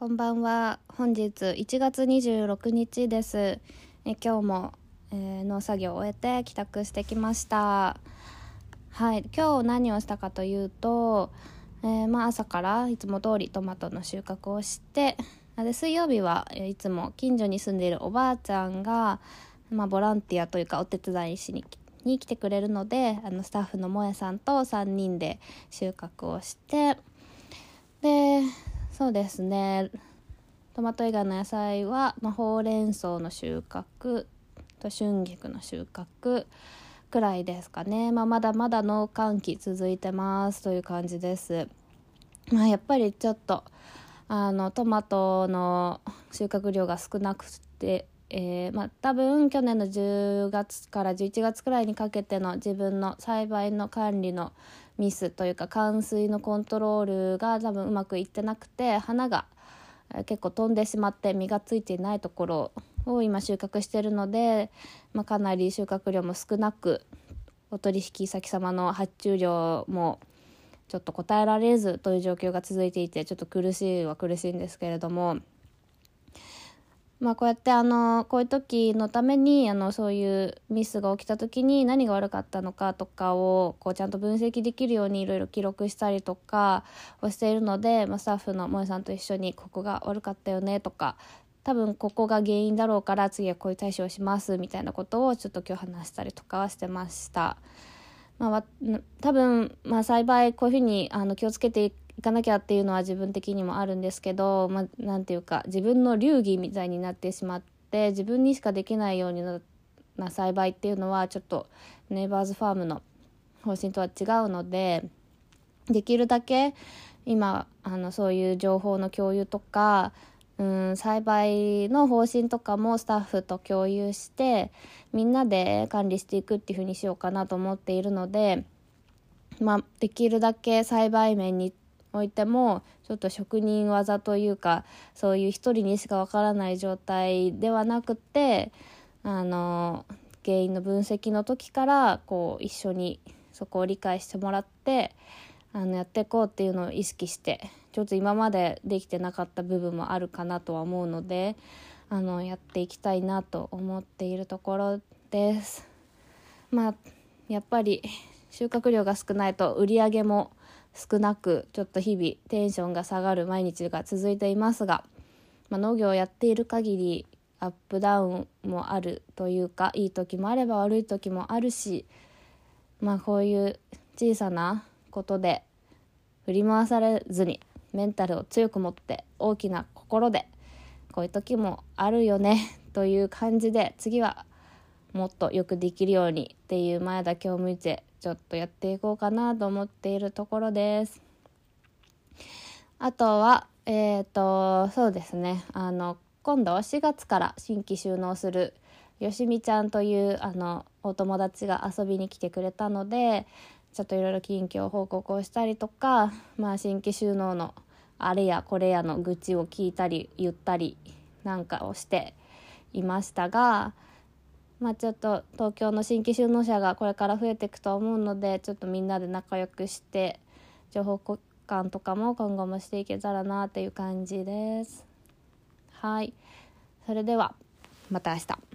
こんばんは。本日1月26日です。え今日も、えー、農作業を終えて帰宅してきました。はい、今日何をしたかというと、えー、まあ、朝からいつも通りトマトの収穫をしてで水曜日はいつも近所に住んでいるおばあちゃんが、まあ、ボランティアというかお手伝いしにに来てくれるのであのスタッフのもえさんと3人で収穫をしてでそうですねトマト以外の野菜は、まあ、ほうれん草の収穫と春菊の収穫くらいですかね、まあ、まだまだ農閑期続いてますという感じです。まあ、やっぱりちょっとあのトマトの収穫量が少なくて、えー、まあ、多分去年の10月から11月くらいにかけての自分の栽培の管理のミスというか冠水のコントロールが多分うまくいってなくて花が結構飛んでしまって実がついていないところを今収穫してるので、まあ、かなり収穫量も少なくお取引先様の発注量もちょっと答えられずという状況が続いていてちょっと苦しいは苦しいんですけれども。まあ、こうやってあのこういう時のためにあのそういうミスが起きた時に何が悪かったのかとかをこうちゃんと分析できるようにいろいろ記録したりとかをしているので、まあ、スタッフの萌さんと一緒にここが悪かったよねとか多分ここが原因だろうから次はこういう対処をしますみたいなことをちょっと今日話したりとかはしてました。まあ、多分、まあ、栽培こういうふうにあの気をつけて行かなきゃっていうのは自分的にもあるんですけど、まあ、ていうか自分の流儀みたいになってしまって自分にしかできないようにな栽培っていうのはちょっとネイバーズファームの方針とは違うのでできるだけ今あのそういう情報の共有とかうん栽培の方針とかもスタッフと共有してみんなで管理していくっていう風にしようかなと思っているので、まあ、できるだけ栽培面においてもちょっと職人技というかそういう一人にしかわからない状態ではなくてあの原因の分析の時からこう一緒にそこを理解してもらってあのやっていこうっていうのを意識してちょっと今までできてなかった部分もあるかなとは思うのであのやっていきたいなと思っているところです。まあやっぱり収穫量が少ないと売り上げも少なくちょっと日々テンションが下がる毎日が続いていますが、まあ、農業をやっている限りアップダウンもあるというかいい時もあれば悪い時もあるしまあこういう小さなことで振り回されずにメンタルを強く持って大きな心でこういう時もあるよねという感じで次はもっとよくできるようにっていう前だけを向いてちょっとやっていこうかなと思っているところです。あとは、えっ、ー、と、そうですね、あの、今度は4月から新規収納するよしみちゃんというあのお友達が遊びに来てくれたのでちょっといろいろ近況報告をしたりとか、まあ、新規収納のあれやこれやの愚痴を聞いたり言ったりなんかをしていましたがまあ、ちょっと東京の新規就農者がこれから増えていくと思うのでちょっとみんなで仲良くして情報交換とかも今後もしていけたらなという感じです。はいそれではまた明日。